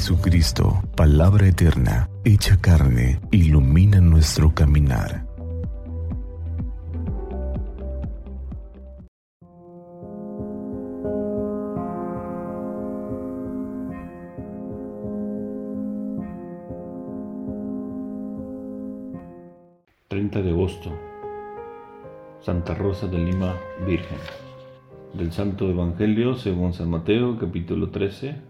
Jesucristo, palabra eterna, hecha carne, ilumina nuestro caminar. ...30 de agosto... ...Santa Rosa de Lima, Virgen... ...del Santo Evangelio según San Mateo, capítulo 13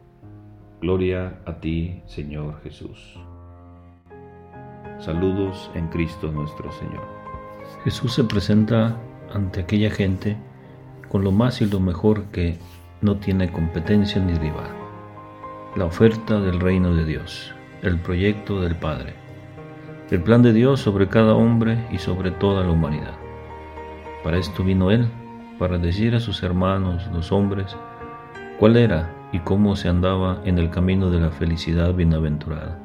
Gloria a ti, Señor Jesús. Saludos en Cristo nuestro Señor. Jesús se presenta ante aquella gente con lo más y lo mejor que no tiene competencia ni rival. La oferta del reino de Dios, el proyecto del Padre, el plan de Dios sobre cada hombre y sobre toda la humanidad. Para esto vino Él, para decir a sus hermanos, los hombres, cuál era y cómo se andaba en el camino de la felicidad bienaventurada.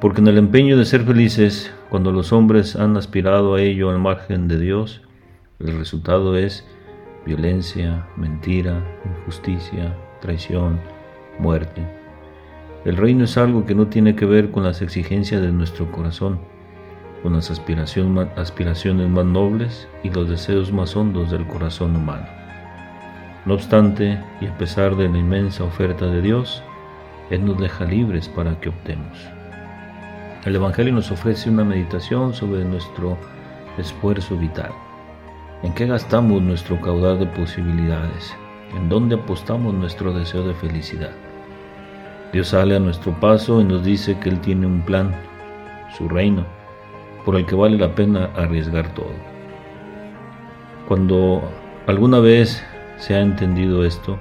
Porque en el empeño de ser felices, cuando los hombres han aspirado a ello al margen de Dios, el resultado es violencia, mentira, injusticia, traición, muerte. El reino es algo que no tiene que ver con las exigencias de nuestro corazón, con las aspiraciones más nobles y los deseos más hondos del corazón humano. No obstante, y a pesar de la inmensa oferta de Dios, Él nos deja libres para que optemos. El Evangelio nos ofrece una meditación sobre nuestro esfuerzo vital. ¿En qué gastamos nuestro caudal de posibilidades? ¿En dónde apostamos nuestro deseo de felicidad? Dios sale a nuestro paso y nos dice que Él tiene un plan, su reino, por el que vale la pena arriesgar todo. Cuando alguna vez se ha entendido esto,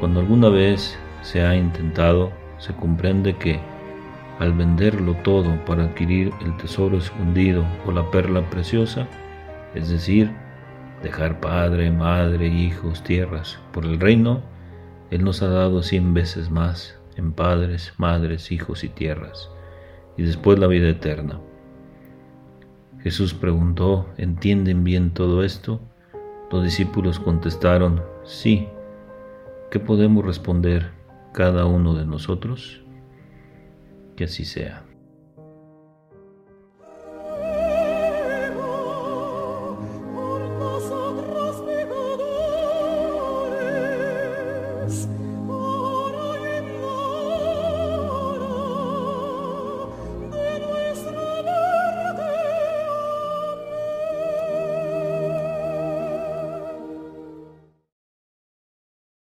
cuando alguna vez se ha intentado, se comprende que al venderlo todo para adquirir el tesoro escondido o la perla preciosa, es decir, dejar padre, madre, hijos, tierras por el reino, Él nos ha dado cien veces más en padres, madres, hijos y tierras, y después la vida eterna. Jesús preguntó, ¿entienden bien todo esto? Los discípulos contestaron, sí. ¿Qué podemos responder cada uno de nosotros? Que así sea.